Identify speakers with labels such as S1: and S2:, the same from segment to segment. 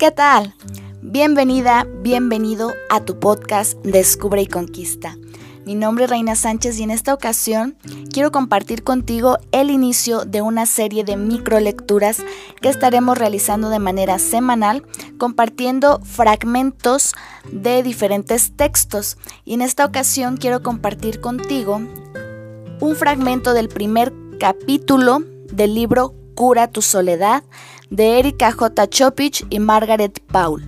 S1: ¿Qué tal? Bienvenida, bienvenido a tu podcast Descubre y Conquista. Mi nombre es Reina Sánchez y en esta ocasión quiero compartir contigo el inicio de una serie de microlecturas que estaremos realizando de manera semanal, compartiendo fragmentos de diferentes textos. Y en esta ocasión quiero compartir contigo un fragmento del primer capítulo del libro Cura tu soledad de Erika J. Chopich y Margaret Paul.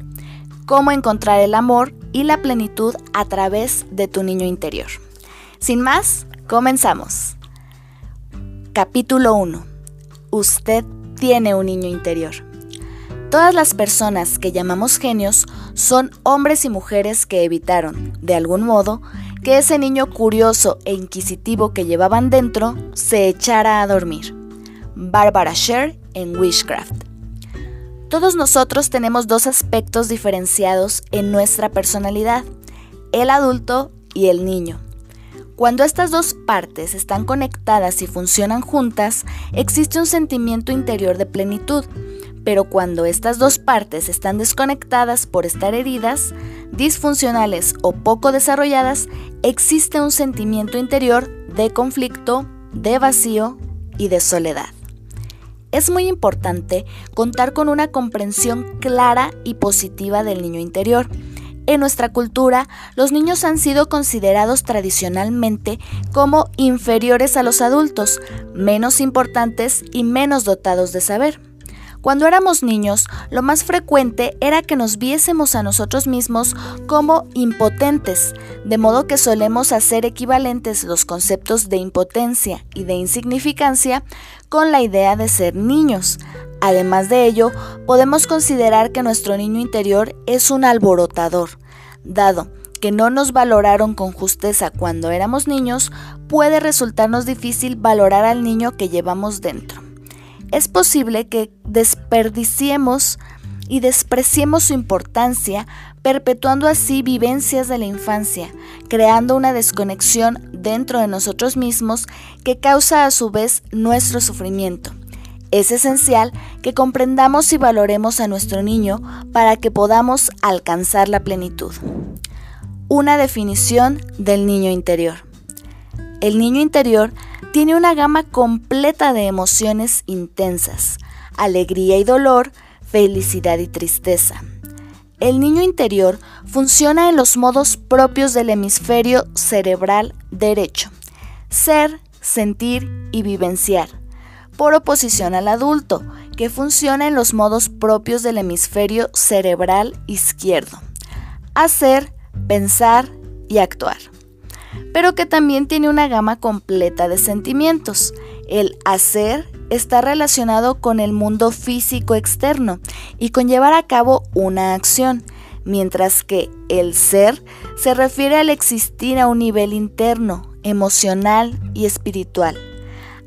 S1: Cómo encontrar el amor y la plenitud a través de tu niño interior. Sin más, comenzamos. Capítulo 1. Usted tiene un niño interior. Todas las personas que llamamos genios son hombres y mujeres que evitaron, de algún modo, que ese niño curioso e inquisitivo que llevaban dentro se echara a dormir. Barbara Sher en Wishcraft. Todos nosotros tenemos dos aspectos diferenciados en nuestra personalidad, el adulto y el niño. Cuando estas dos partes están conectadas y funcionan juntas, existe un sentimiento interior de plenitud, pero cuando estas dos partes están desconectadas por estar heridas, disfuncionales o poco desarrolladas, existe un sentimiento interior de conflicto, de vacío y de soledad es muy importante contar con una comprensión clara y positiva del niño interior. En nuestra cultura, los niños han sido considerados tradicionalmente como inferiores a los adultos, menos importantes y menos dotados de saber. Cuando éramos niños, lo más frecuente era que nos viésemos a nosotros mismos como impotentes, de modo que solemos hacer equivalentes los conceptos de impotencia y de insignificancia con la idea de ser niños. Además de ello, podemos considerar que nuestro niño interior es un alborotador, dado que no nos valoraron con justeza cuando éramos niños, puede resultarnos difícil valorar al niño que llevamos dentro es posible que desperdiciemos y despreciemos su importancia, perpetuando así vivencias de la infancia, creando una desconexión dentro de nosotros mismos que causa a su vez nuestro sufrimiento. Es esencial que comprendamos y valoremos a nuestro niño para que podamos alcanzar la plenitud. Una definición del niño interior. El niño interior tiene una gama completa de emociones intensas, alegría y dolor, felicidad y tristeza. El niño interior funciona en los modos propios del hemisferio cerebral derecho, ser, sentir y vivenciar, por oposición al adulto, que funciona en los modos propios del hemisferio cerebral izquierdo, hacer, pensar y actuar pero que también tiene una gama completa de sentimientos. El hacer está relacionado con el mundo físico externo y con llevar a cabo una acción, mientras que el ser se refiere al existir a un nivel interno, emocional y espiritual.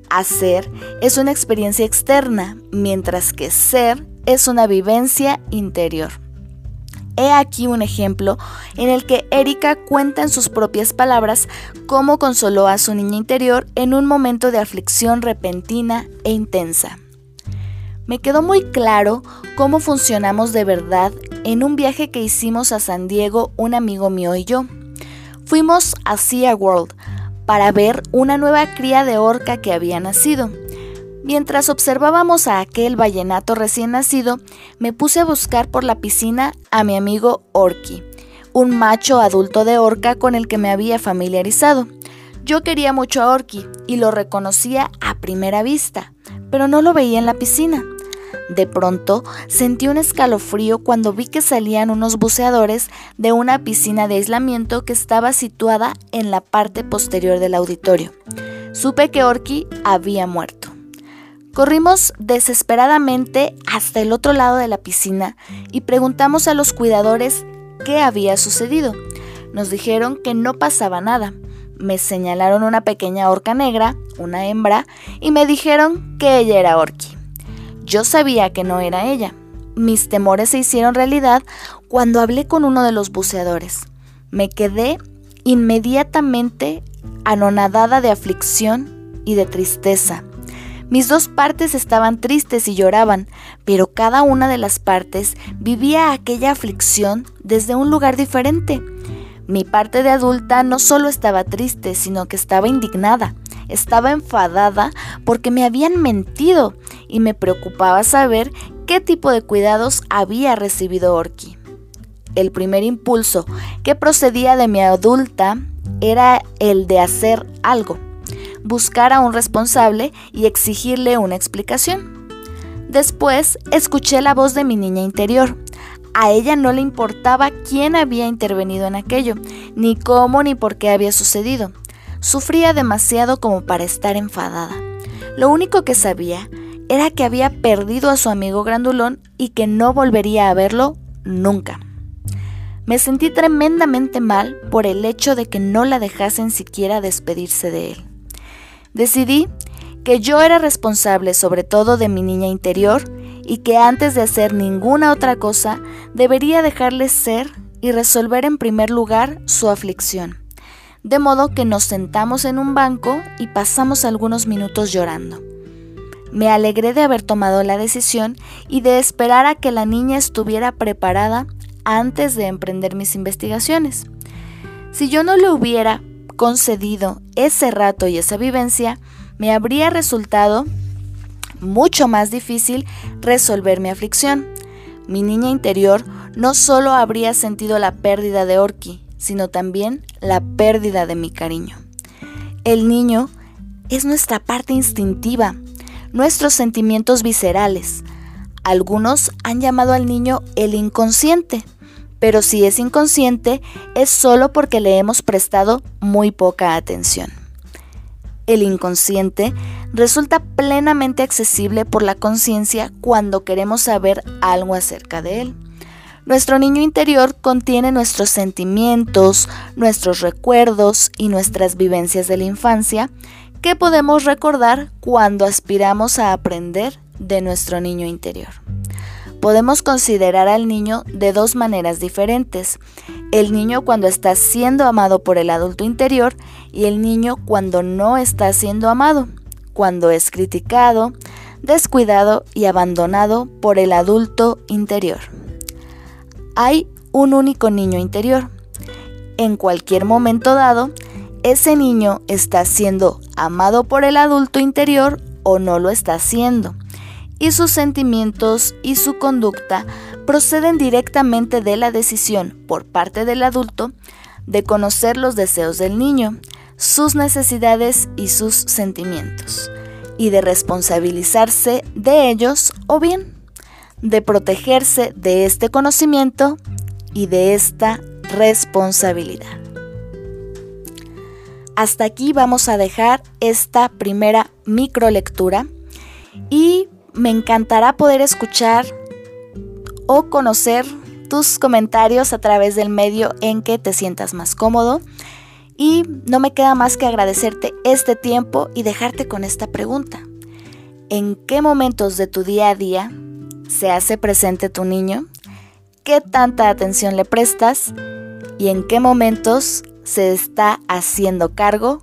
S1: Hacer es una experiencia externa, mientras que ser es una vivencia interior. He aquí un ejemplo en el que Erika cuenta en sus propias palabras cómo consoló a su niña interior en un momento de aflicción repentina e intensa. Me quedó muy claro cómo funcionamos de verdad en un viaje que hicimos a San Diego un amigo mío y yo. Fuimos a Sea World para ver una nueva cría de orca que había nacido. Mientras observábamos a aquel vallenato recién nacido, me puse a buscar por la piscina a mi amigo Orki, un macho adulto de orca con el que me había familiarizado. Yo quería mucho a Orki y lo reconocía a primera vista, pero no lo veía en la piscina. De pronto sentí un escalofrío cuando vi que salían unos buceadores de una piscina de aislamiento que estaba situada en la parte posterior del auditorio. Supe que Orki había muerto. Corrimos desesperadamente hasta el otro lado de la piscina y preguntamos a los cuidadores qué había sucedido. Nos dijeron que no pasaba nada. Me señalaron una pequeña orca negra, una hembra, y me dijeron que ella era Orki. Yo sabía que no era ella. Mis temores se hicieron realidad cuando hablé con uno de los buceadores. Me quedé inmediatamente anonadada de aflicción y de tristeza Mis dos partes estaban tristes y lloraban, pero cada una de las partes vivía aquella aflicción desde un lugar diferente. Mi parte de adulta no solo estaba triste, sino que estaba indignada. Estaba enfadada porque me habían mentido y me preocupaba saber qué tipo de cuidados había recibido Orki. El primer impulso que procedía de mi adulta era el de hacer algo buscar a un responsable y exigirle una explicación. Después escuché la voz de mi niña interior. A ella no le importaba quién había intervenido en aquello, ni cómo ni por qué había sucedido. Sufría demasiado como para estar enfadada. Lo único que sabía era que había perdido a su amigo grandulón y que no volvería a verlo nunca. Me sentí tremendamente mal por el hecho de que no la dejasen siquiera despedirse de él. Decidí que yo era responsable sobre todo de mi niña interior y que antes de hacer ninguna otra cosa debería dejarle ser y resolver en primer lugar su aflicción. De modo que nos sentamos en un banco y pasamos algunos minutos llorando. Me alegré de haber tomado la decisión y de esperar a que la niña estuviera preparada antes de emprender mis investigaciones. Si yo no le hubiera concedido ese rato y esa vivencia, me habría resultado mucho más difícil resolver mi aflicción. Mi niña interior no solo habría sentido la pérdida de Orki, sino también la pérdida de mi cariño. El niño es nuestra parte instintiva, nuestros sentimientos viscerales. Algunos han llamado al niño el inconsciente, pero si es inconsciente es solo porque le hemos prestado muy poca atención. El inconsciente resulta plenamente accesible por la conciencia cuando queremos saber algo acerca de él. Nuestro niño interior contiene nuestros sentimientos, nuestros recuerdos y nuestras vivencias de la infancia que podemos recordar cuando aspiramos a aprender de nuestro niño interior podemos considerar al niño de dos maneras diferentes. El niño cuando está siendo amado por el adulto interior y el niño cuando no está siendo amado, cuando es criticado, descuidado y abandonado por el adulto interior. Hay un único niño interior. En cualquier momento dado, ese niño está siendo amado por el adulto interior o no lo está haciendo y sus sentimientos y su conducta proceden directamente de la decisión por parte del adulto de conocer los deseos del niño, sus necesidades y sus sentimientos, y de responsabilizarse de ellos o bien de protegerse de este conocimiento y de esta responsabilidad. Hasta aquí vamos a dejar esta primera microlectura y me encantará poder escuchar o conocer tus comentarios a través del medio en que te sientas más cómodo. Y no me queda más que agradecerte este tiempo y dejarte con esta pregunta. ¿En qué momentos de tu día a día se hace presente tu niño? ¿Qué tanta atención le prestas? ¿Y en qué momentos se está haciendo cargo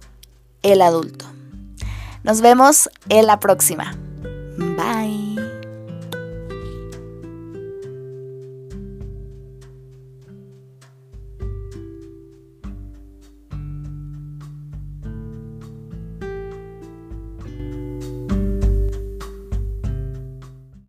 S1: el adulto? Nos vemos en la próxima. Bye.